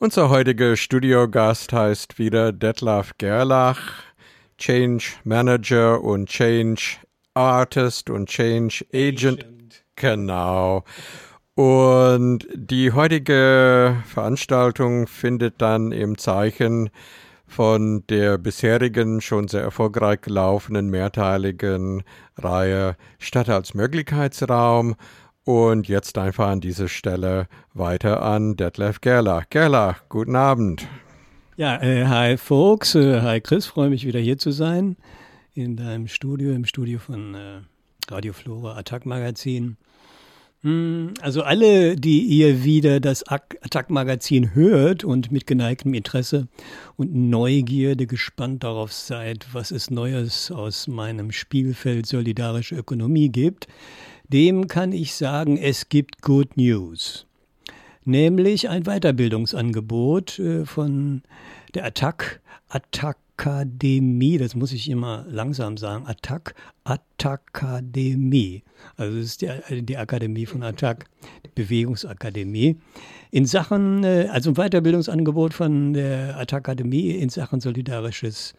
Unser heutiger Studiogast heißt wieder Detlef Gerlach, Change Manager und Change Artist und Change Agent. Agent. Genau. Und die heutige Veranstaltung findet dann im Zeichen von der bisherigen, schon sehr erfolgreich gelaufenen mehrteiligen Reihe Stadt als Möglichkeitsraum und jetzt einfach an dieser Stelle weiter an Detlef Gerlach. Gerlach, guten Abend. Ja, äh, hi Folks, äh, hi Chris, freue mich wieder hier zu sein in deinem Studio, im Studio von äh, Radio Flora Attack Magazin. Hm, also alle, die ihr wieder das Attack-Magazin hört und mit geneigtem Interesse und Neugierde gespannt darauf seid, was es Neues aus meinem Spielfeld solidarische Ökonomie gibt, dem kann ich sagen, es gibt Good News. Nämlich ein Weiterbildungsangebot äh, von der Attac, Attackademie, das muss ich immer langsam sagen, Attack, Attackademie. Also es ist die, die Akademie von Attack, die Bewegungsakademie. In Sachen, äh, also ein Weiterbildungsangebot von der Attackademie in Sachen solidarisches,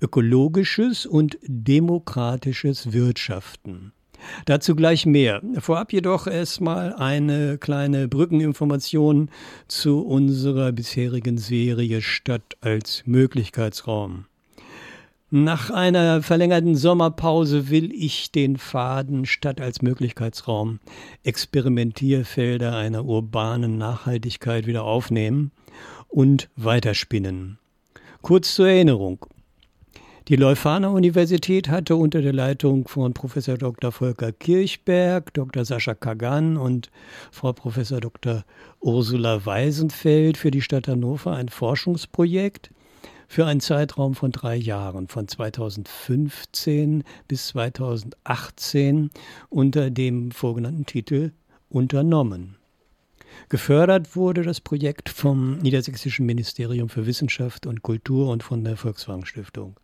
ökologisches und demokratisches Wirtschaften. Dazu gleich mehr. Vorab jedoch erstmal eine kleine Brückeninformation zu unserer bisherigen Serie Stadt als Möglichkeitsraum. Nach einer verlängerten Sommerpause will ich den Faden Stadt als Möglichkeitsraum, Experimentierfelder einer urbanen Nachhaltigkeit wieder aufnehmen und weiterspinnen. Kurz zur Erinnerung. Die Leuphana Universität hatte unter der Leitung von Professor Dr. Volker Kirchberg, Dr. Sascha Kagan und Frau Professor Dr. Ursula Weisenfeld für die Stadt Hannover ein Forschungsprojekt für einen Zeitraum von drei Jahren, von 2015 bis 2018, unter dem vorgenannten Titel Unternommen. Gefördert wurde das Projekt vom Niedersächsischen Ministerium für Wissenschaft und Kultur und von der Volkswagen Stiftung.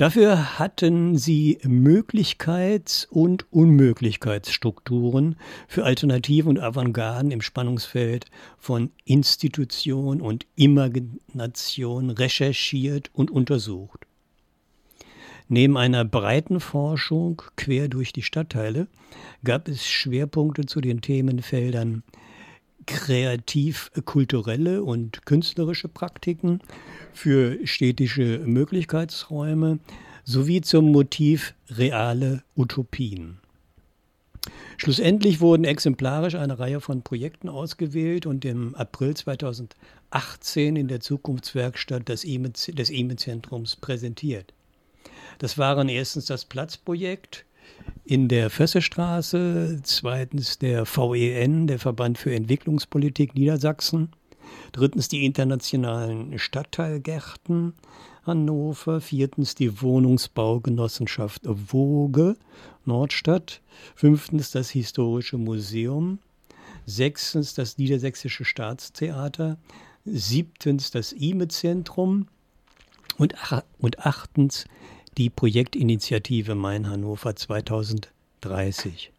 Dafür hatten sie Möglichkeits- und Unmöglichkeitsstrukturen für Alternativen und Avantgarden im Spannungsfeld von Institution und Imagination recherchiert und untersucht. Neben einer breiten Forschung quer durch die Stadtteile gab es Schwerpunkte zu den Themenfeldern kreativ-kulturelle und künstlerische Praktiken, für städtische Möglichkeitsräume sowie zum Motiv reale Utopien. Schlussendlich wurden exemplarisch eine Reihe von Projekten ausgewählt und im April 2018 in der Zukunftswerkstatt des EME-Zentrums präsentiert. Das waren erstens das Platzprojekt, in der Fössestraße, zweitens der VEN, der Verband für Entwicklungspolitik Niedersachsen, drittens die internationalen Stadtteilgärten Hannover, viertens die Wohnungsbaugenossenschaft Woge Nordstadt, fünftens das Historische Museum, sechstens das Niedersächsische Staatstheater, siebtens das IME-Zentrum und, und achtens die Projektinitiative Main Hannover 2030.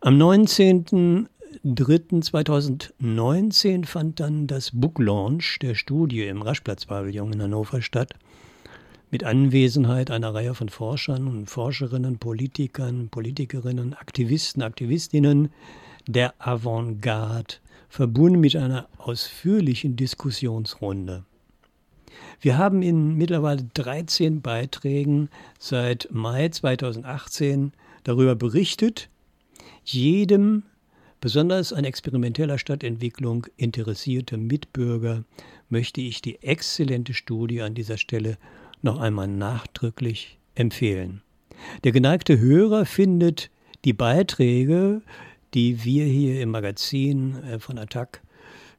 Am 19.03.2019 fand dann das Book Launch der Studie im Raschplatz-Pavillon in Hannover statt, mit Anwesenheit einer Reihe von Forschern und Forscherinnen, Politikern, Politikerinnen, Aktivisten, Aktivistinnen der Avantgarde, verbunden mit einer ausführlichen Diskussionsrunde. Wir haben in mittlerweile 13 Beiträgen seit Mai 2018 darüber berichtet, jedem besonders an experimenteller Stadtentwicklung interessierte Mitbürger möchte ich die exzellente Studie an dieser Stelle noch einmal nachdrücklich empfehlen. Der geneigte Hörer findet die Beiträge, die wir hier im Magazin äh, von Attac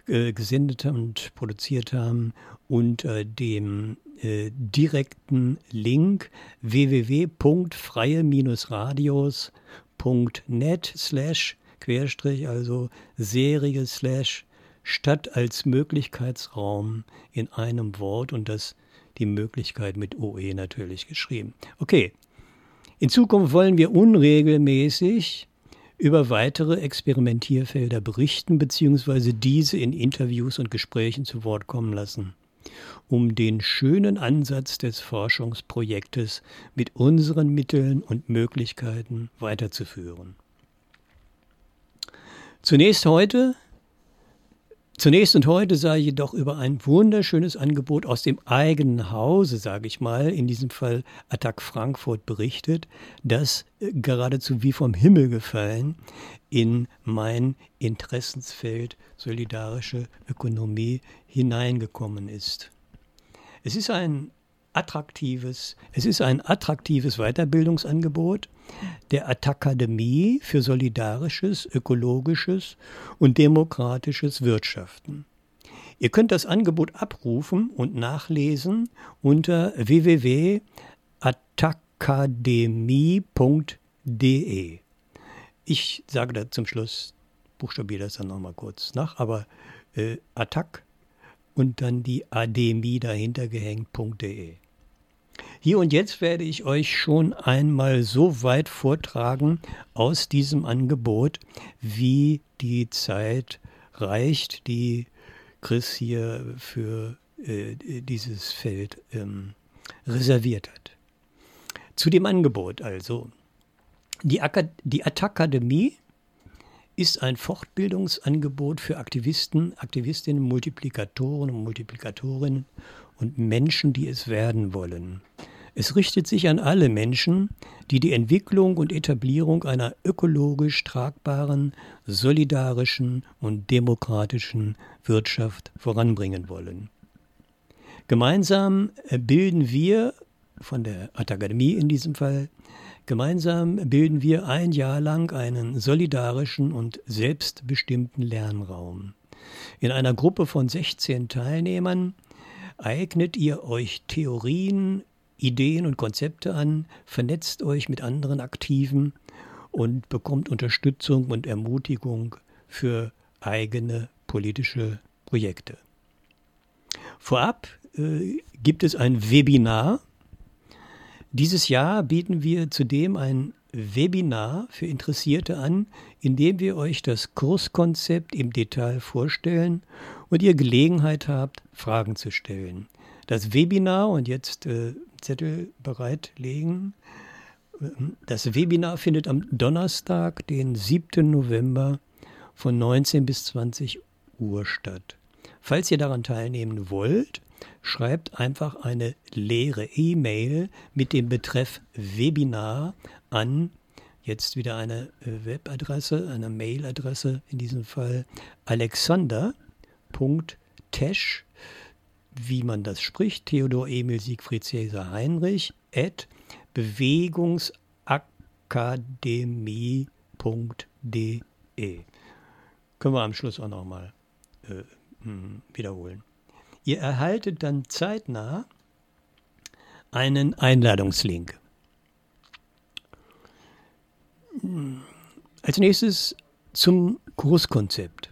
äh, gesendet und produziert haben, unter dem äh, direkten Link www.freie-radios.net slash Querstrich, also Serie slash Stadt als Möglichkeitsraum in einem Wort und das die Möglichkeit mit OE natürlich geschrieben. Okay, in Zukunft wollen wir unregelmäßig über weitere Experimentierfelder berichten bzw. diese in Interviews und Gesprächen zu Wort kommen lassen, um den schönen Ansatz des Forschungsprojektes mit unseren Mitteln und Möglichkeiten weiterzuführen. Zunächst heute Zunächst und heute sei jedoch über ein wunderschönes Angebot aus dem eigenen Hause, sage ich mal, in diesem Fall Attac Frankfurt berichtet, das äh, geradezu wie vom Himmel gefallen in mein Interessensfeld solidarische Ökonomie hineingekommen ist. Es ist ein attraktives, es ist ein attraktives Weiterbildungsangebot der Atakademie für solidarisches, ökologisches und demokratisches Wirtschaften. Ihr könnt das Angebot abrufen und nachlesen unter www.atakademie.de. Ich sage da zum Schluss, buchstabiere das dann nochmal kurz nach, aber äh, Attack und dann die Ademie dahinter gehängt.de. Hier und jetzt werde ich euch schon einmal so weit vortragen aus diesem Angebot, wie die Zeit reicht, die Chris hier für äh, dieses Feld ähm, reserviert hat. Zu dem Angebot also. Die, die Attackademie ist ein Fortbildungsangebot für Aktivisten, Aktivistinnen, Multiplikatoren und Multiplikatorinnen und Menschen, die es werden wollen. Es richtet sich an alle Menschen, die die Entwicklung und Etablierung einer ökologisch tragbaren, solidarischen und demokratischen Wirtschaft voranbringen wollen. Gemeinsam bilden wir, von der Akademie in diesem Fall, gemeinsam bilden wir ein Jahr lang einen solidarischen und selbstbestimmten Lernraum. In einer Gruppe von 16 Teilnehmern eignet ihr euch Theorien, Ideen und Konzepte an, vernetzt euch mit anderen Aktiven und bekommt Unterstützung und Ermutigung für eigene politische Projekte. Vorab äh, gibt es ein Webinar. Dieses Jahr bieten wir zudem ein Webinar für Interessierte an, in dem wir euch das Kurskonzept im Detail vorstellen und ihr Gelegenheit habt, Fragen zu stellen. Das Webinar, und jetzt äh, Zettel bereitlegen, das Webinar findet am Donnerstag, den 7. November von 19 bis 20 Uhr statt. Falls ihr daran teilnehmen wollt, schreibt einfach eine leere E-Mail mit dem Betreff Webinar an. Jetzt wieder eine äh, Webadresse, eine Mailadresse, in diesem Fall alexander.tesch, wie man das spricht, Theodor Emil Siegfried Cäsar Heinrich, at bewegungsakademie.de. Können wir am Schluss auch nochmal äh, hm, wiederholen. Ihr erhaltet dann zeitnah einen Einladungslink. Als nächstes zum Kurskonzept.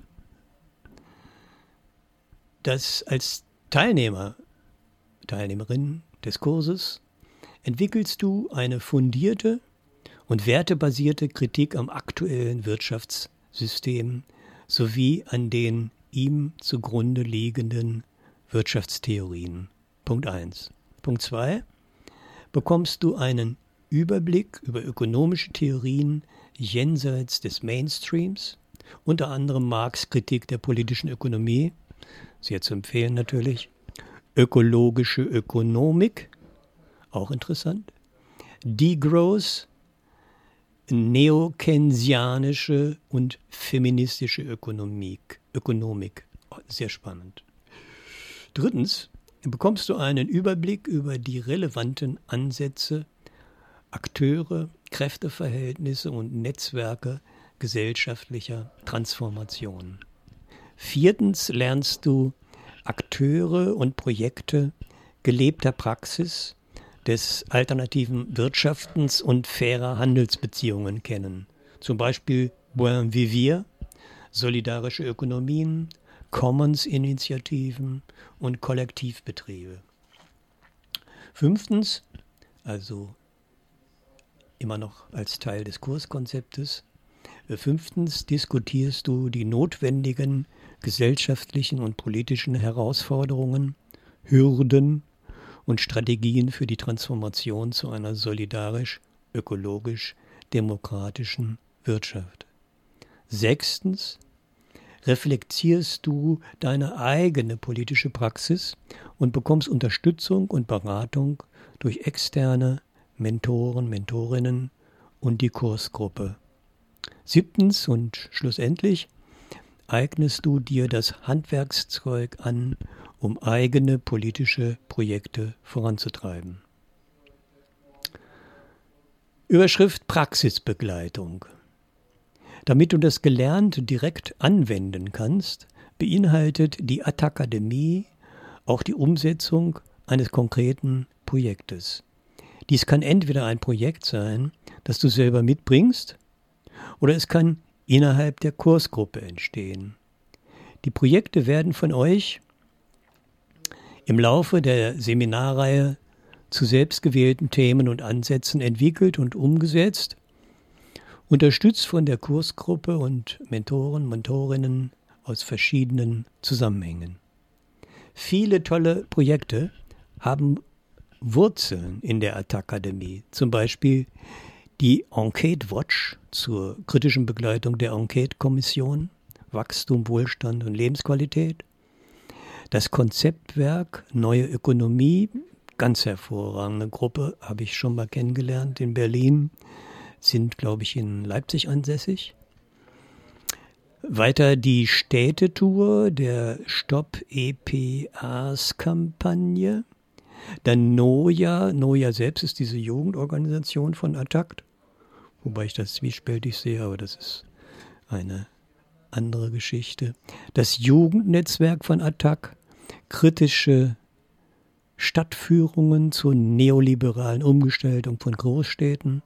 Das als Teilnehmer, Teilnehmerin des Kurses entwickelst du eine fundierte und wertebasierte Kritik am aktuellen Wirtschaftssystem sowie an den ihm zugrunde liegenden Wirtschaftstheorien. Punkt 1. Punkt 2. Bekommst du einen Überblick über ökonomische Theorien jenseits des Mainstreams, unter anderem Marx Kritik der politischen Ökonomie, sehr zu empfehlen natürlich, ökologische Ökonomik, auch interessant, Degrowth, neokensianische und feministische Ökonomik, Ökonomik, sehr spannend. Drittens bekommst du einen Überblick über die relevanten Ansätze Akteure, Kräfteverhältnisse und Netzwerke gesellschaftlicher Transformation. Viertens lernst du Akteure und Projekte gelebter Praxis des alternativen Wirtschaftens und fairer Handelsbeziehungen kennen. Zum Beispiel Buen Vivir, solidarische Ökonomien, Commons-Initiativen und Kollektivbetriebe. Fünftens, also immer noch als Teil des Kurskonzeptes, Fünftens diskutierst du die notwendigen gesellschaftlichen und politischen Herausforderungen, Hürden und Strategien für die Transformation zu einer solidarisch, ökologisch, demokratischen Wirtschaft. Sechstens reflektierst du deine eigene politische Praxis und bekommst Unterstützung und Beratung durch externe Mentoren, Mentorinnen und die Kursgruppe. Siebtens und schlussendlich eignest du dir das Handwerkszeug an, um eigene politische Projekte voranzutreiben. Überschrift Praxisbegleitung. Damit du das Gelernte direkt anwenden kannst, beinhaltet die Attakademie auch die Umsetzung eines konkreten Projektes. Dies kann entweder ein Projekt sein, das du selber mitbringst, oder es kann innerhalb der Kursgruppe entstehen. Die Projekte werden von euch im Laufe der Seminarreihe zu selbstgewählten Themen und Ansätzen entwickelt und umgesetzt, unterstützt von der Kursgruppe und Mentoren, Mentorinnen aus verschiedenen Zusammenhängen. Viele tolle Projekte haben Wurzeln in der Attackademie, zum Beispiel die Enquete Watch zur kritischen Begleitung der Enquete-Kommission Wachstum, Wohlstand und Lebensqualität. Das Konzeptwerk Neue Ökonomie, ganz hervorragende Gruppe, habe ich schon mal kennengelernt in Berlin, sind, glaube ich, in Leipzig ansässig. Weiter die Städtetour der Stop EPAs Kampagne. Dann NOJA. NOJA selbst ist diese Jugendorganisation von Attakt wobei ich das zwiespältig sehe, aber das ist eine andere Geschichte. Das Jugendnetzwerk von Attac, kritische Stadtführungen zur neoliberalen Umgestaltung von Großstädten,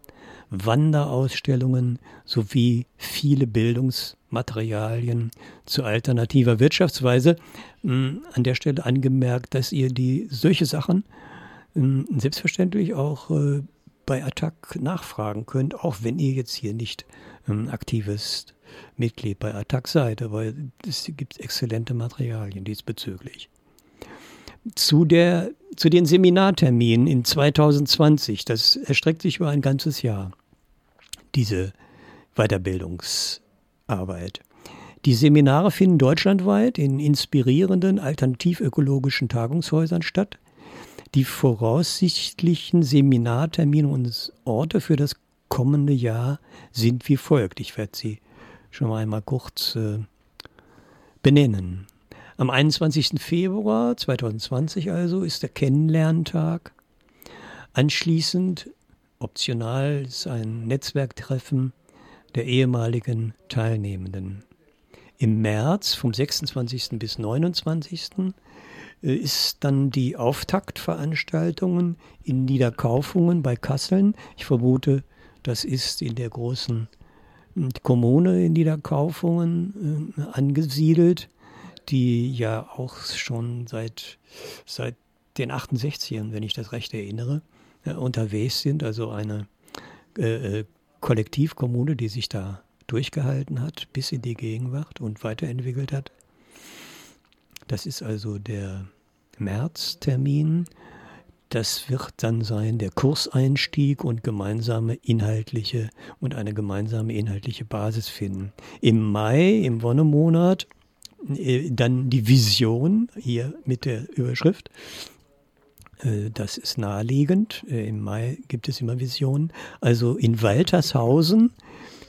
Wanderausstellungen sowie viele Bildungsmaterialien zu alternativer Wirtschaftsweise. Hm, an der Stelle angemerkt, dass ihr die solche Sachen hm, selbstverständlich auch äh, bei Attac nachfragen könnt, auch wenn ihr jetzt hier nicht ähm, aktives Mitglied bei Attac seid. Aber es gibt exzellente Materialien diesbezüglich. Zu, der, zu den Seminarterminen in 2020, das erstreckt sich über ein ganzes Jahr, diese Weiterbildungsarbeit. Die Seminare finden deutschlandweit in inspirierenden alternativökologischen Tagungshäusern statt die voraussichtlichen Seminartermine und Orte für das kommende Jahr sind wie folgt. Ich werde sie schon mal einmal kurz äh, benennen. Am 21. Februar 2020 also ist der Kennenlerntag. Anschließend, optional, ist ein Netzwerktreffen der ehemaligen Teilnehmenden. Im März vom 26. bis 29 ist dann die Auftaktveranstaltungen in Niederkaufungen bei Kasseln. Ich vermute, das ist in der großen hm, Kommune in Niederkaufungen äh, angesiedelt, die ja auch schon seit, seit den 68ern, wenn ich das recht erinnere, äh, unterwegs sind. Also eine äh, äh, Kollektivkommune, die sich da durchgehalten hat bis in die Gegenwart und weiterentwickelt hat. Das ist also der Märztermin. Das wird dann sein der Kurseinstieg und gemeinsame inhaltliche und eine gemeinsame inhaltliche Basis finden. Im Mai, im Wonnemonat, dann die Vision hier mit der Überschrift. Äh, das ist naheliegend. Äh, Im Mai gibt es immer Visionen. Also in Waltershausen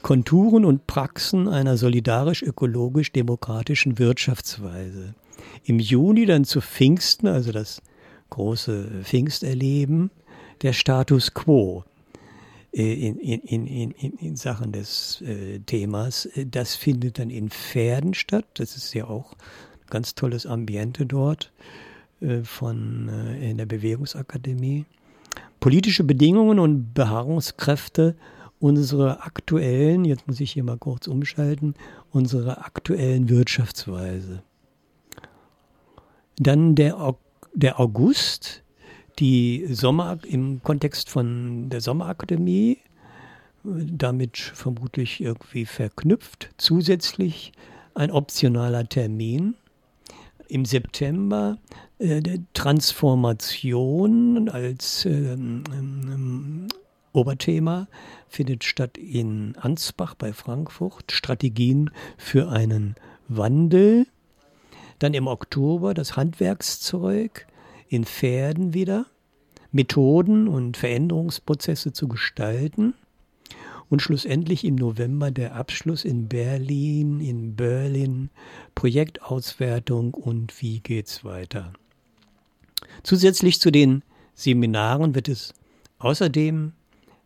Konturen und Praxen einer solidarisch-ökologisch-demokratischen Wirtschaftsweise im Juni dann zu Pfingsten, also das große Pfingsterleben, der Status quo äh, in, in, in, in, Sachen des äh, Themas. Das findet dann in Pferden statt. Das ist ja auch ein ganz tolles Ambiente dort äh, von äh, in der Bewegungsakademie. Politische Bedingungen und Beharrungskräfte unserer aktuellen, jetzt muss ich hier mal kurz umschalten, unserer aktuellen Wirtschaftsweise. Dann der, der August, die Sommer im Kontext von der Sommerakademie, damit vermutlich irgendwie verknüpft. Zusätzlich ein optionaler Termin im September äh, Transformation als ähm, ähm, Oberthema findet statt in Ansbach bei Frankfurt. Strategien für einen Wandel. Dann im Oktober das Handwerkszeug in Pferden wieder. Methoden und Veränderungsprozesse zu gestalten. Und schlussendlich im November der Abschluss in Berlin, in Berlin, Projektauswertung und wie geht's weiter. Zusätzlich zu den Seminaren wird es außerdem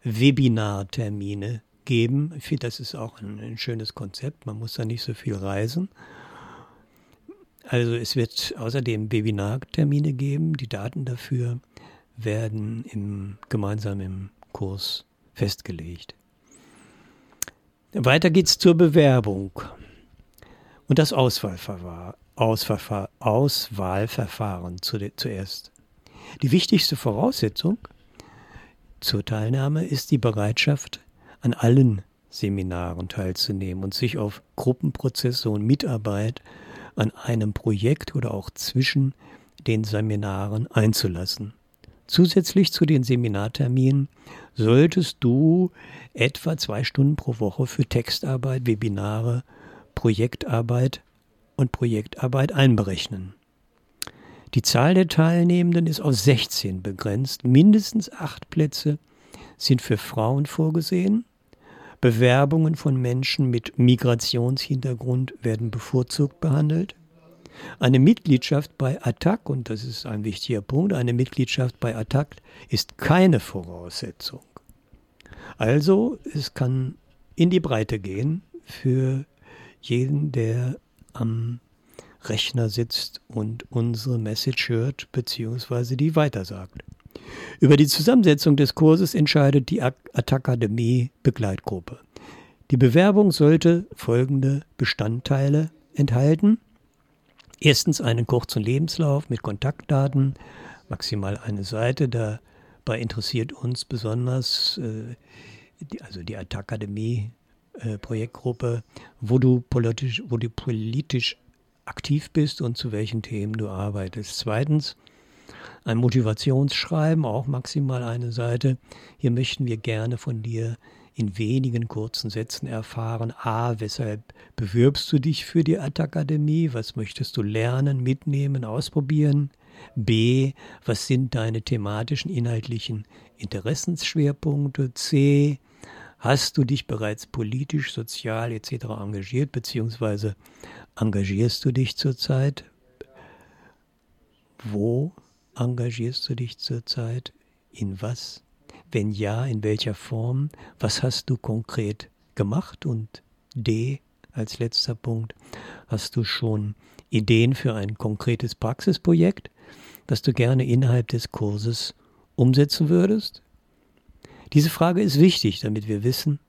Webinartermine geben. Ich finde, das ist auch ein, ein, schönes Konzept. Man muss da nicht so viel reisen. Also es wird außerdem Webinartermine geben. Die Daten dafür werden im, gemeinsam im Kurs festgelegt. Weiter geht's zur Bewerbung und das Auswahlverfahren. Auswahlverfahren zuerst. Die wichtigste Voraussetzung zur Teilnahme ist die Bereitschaft, an allen Seminaren teilzunehmen und sich auf Gruppenprozesse und Mitarbeit an einem Projekt oder auch zwischen den Seminaren einzulassen. Zusätzlich zu den Seminarterminen solltest du etwa zwei Stunden pro Woche für Textarbeit, Webinare, Projektarbeit und Projektarbeit einberechnen. Die Zahl der Teilnehmenden ist auf 16 begrenzt. Mindestens acht Plätze sind für Frauen vorgesehen. Bewerbungen von Menschen mit Migrationshintergrund werden bevorzugt behandelt. Eine Mitgliedschaft bei ATTAC, und das ist ein wichtiger Punkt, eine Mitgliedschaft bei ATTAC ist keine Voraussetzung. Also es kann in die Breite gehen für jeden, der am Rechner sitzt und unsere Message hört bzw. die weitersagt. Über die Zusammensetzung des Kurses entscheidet die Attackademie Begleitgruppe. Die Bewerbung sollte folgende Bestandteile enthalten. Erstens einen kurzen Lebenslauf mit Kontaktdaten, maximal eine Seite. Dabei interessiert uns besonders äh, die, also die Attackademie äh, Projektgruppe, wo du politisch, wo du politisch aktiv bist und zu welchen Themen du arbeitest. Zweitens ein Motivationsschreiben, auch maximal eine Seite. Hier möchten wir gerne von dir in wenigen kurzen Sätzen erfahren. A, weshalb bewirbst du dich für die Attakademie? Was möchtest du lernen, mitnehmen, ausprobieren? B, was sind deine thematischen, inhaltlichen Interessensschwerpunkte? C, hast du dich bereits politisch, sozial etc. engagiert, beziehungsweise engagierst du dich zurzeit? Wo engagierst du dich zurzeit? In was? Wenn ja, in welcher Form? Was hast du konkret gemacht? Und D als letzter Punkt, hast du schon Ideen für ein konkretes Praxisprojekt, das du gerne innerhalb des Kurses umsetzen würdest? Diese Frage ist wichtig, damit wir wissen,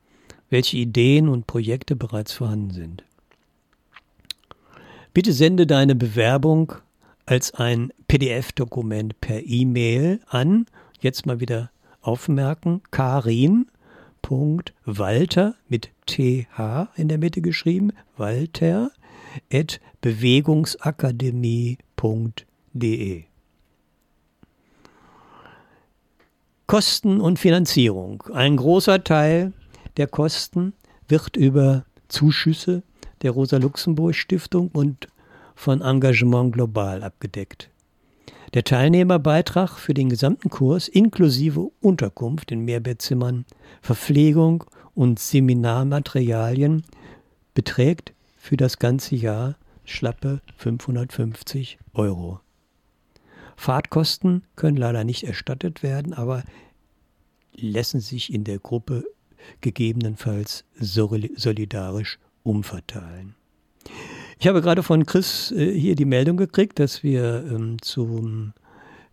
welche Ideen und Projekte bereits vorhanden sind. Bitte sende deine Bewerbung als ein PDF-Dokument per E-Mail an, jetzt mal wieder aufmerken, karin.walter mit TH in der Mitte geschrieben, walter at bewegungsakademie.de. Kosten und Finanzierung. Ein großer Teil der Kosten wird über Zuschüsse der Rosa-Luxemburg-Stiftung und von Engagement Global abgedeckt. Der Teilnehmerbeitrag für den gesamten Kurs inklusive Unterkunft in Mehrbettzimmern, Verpflegung und Seminarmaterialien beträgt für das ganze Jahr schlappe 550 Euro. Fahrtkosten können leider nicht erstattet werden, aber lassen sich in der Gruppe gegebenenfalls solidarisch umverteilen. Ich habe gerade von Chris äh, hier die Meldung gekriegt, dass wir ähm, zum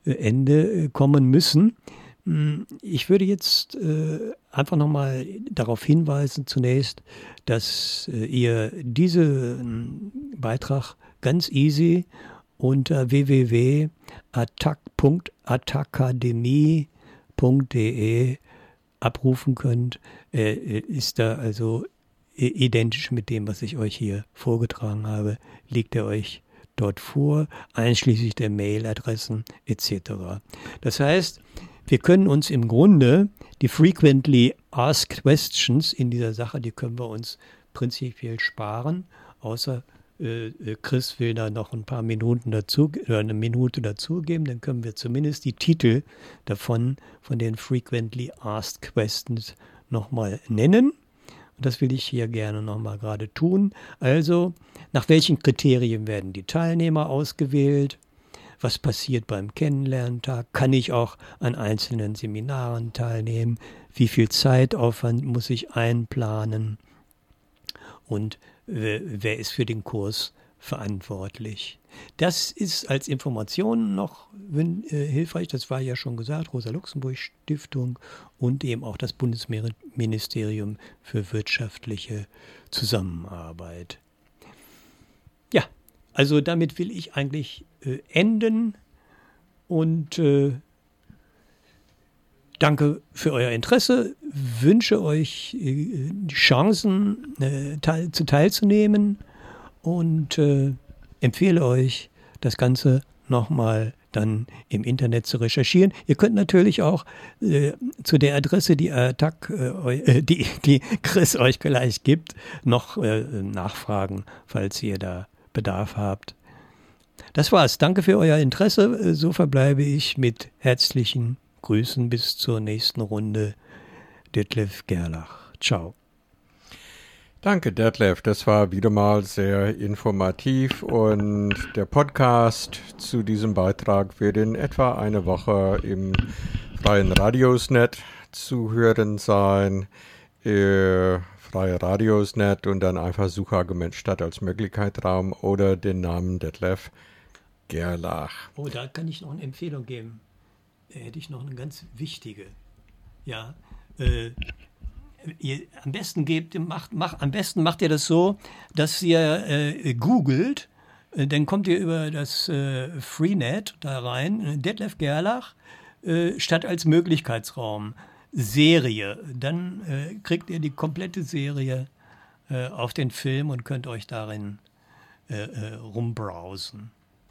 äh, Ende äh, kommen müssen. Hm, ich würde jetzt äh, einfach nochmal darauf hinweisen, zunächst, dass äh, ihr diesen Beitrag ganz easy unter www.attack.attackademie.de abrufen könnt, äh, ist da also identisch mit dem, was ich euch hier vorgetragen habe, liegt er euch dort vor, einschließlich der Mailadressen etc. Das heißt, wir können uns im Grunde die frequently asked questions in dieser Sache, die können wir uns prinzipiell sparen, außer äh, äh, Chris will da noch ein paar Minuten dazu, oder eine Minute dazugeben, dann können wir zumindest die Titel davon, von den frequently asked questions nochmal nennen. Das will ich hier gerne nochmal gerade tun. Also, nach welchen Kriterien werden die Teilnehmer ausgewählt? Was passiert beim Kennenlerntag? Kann ich auch an einzelnen Seminaren teilnehmen? Wie viel Zeitaufwand muss ich einplanen? Und wer ist für den Kurs verantwortlich. Das ist als Information noch äh, hilfreich, das war ja schon gesagt, Rosa-Luxemburg-Stiftung und eben auch das Bundesministerium für wirtschaftliche Zusammenarbeit. Ja, also damit will ich eigentlich äh, enden und äh, Danke für euer Interesse, wünsche euch äh, die Chancen teil, zu teilzunehmen und äh, empfehle euch, das Ganze nochmal dann im Internet zu recherchieren. Ihr könnt natürlich auch äh, zu der Adresse, die, Attac, äh, die, die Chris euch gleich gibt, noch äh, nachfragen, falls ihr da Bedarf habt. Das war's. Danke für euer Interesse. So verbleibe ich mit herzlichen Grüßen bis zur nächsten Runde. Detlef Gerlach. Ciao. Danke, Detlef. Das war wieder mal sehr informativ und der Podcast zu diesem Beitrag wird in etwa eine Woche im freien Radiosnet zu hören sein. Äh, freie Radiosnet und dann einfach Suchargument statt als Möglichkeit Raum oder den Namen Detlef Gerlach. Oh, da kann ich noch eine Empfehlung geben hätte ich noch eine ganz wichtige. Ja, äh, ihr, am besten gebt, macht, macht, am besten macht ihr das so, dass ihr äh, googelt, äh, dann kommt ihr über das äh, Freenet da rein, Detlef Gerlach, äh, statt als Möglichkeitsraum Serie. Dann äh, kriegt ihr die komplette Serie auf den Film und könnt euch darin rumbrowsen.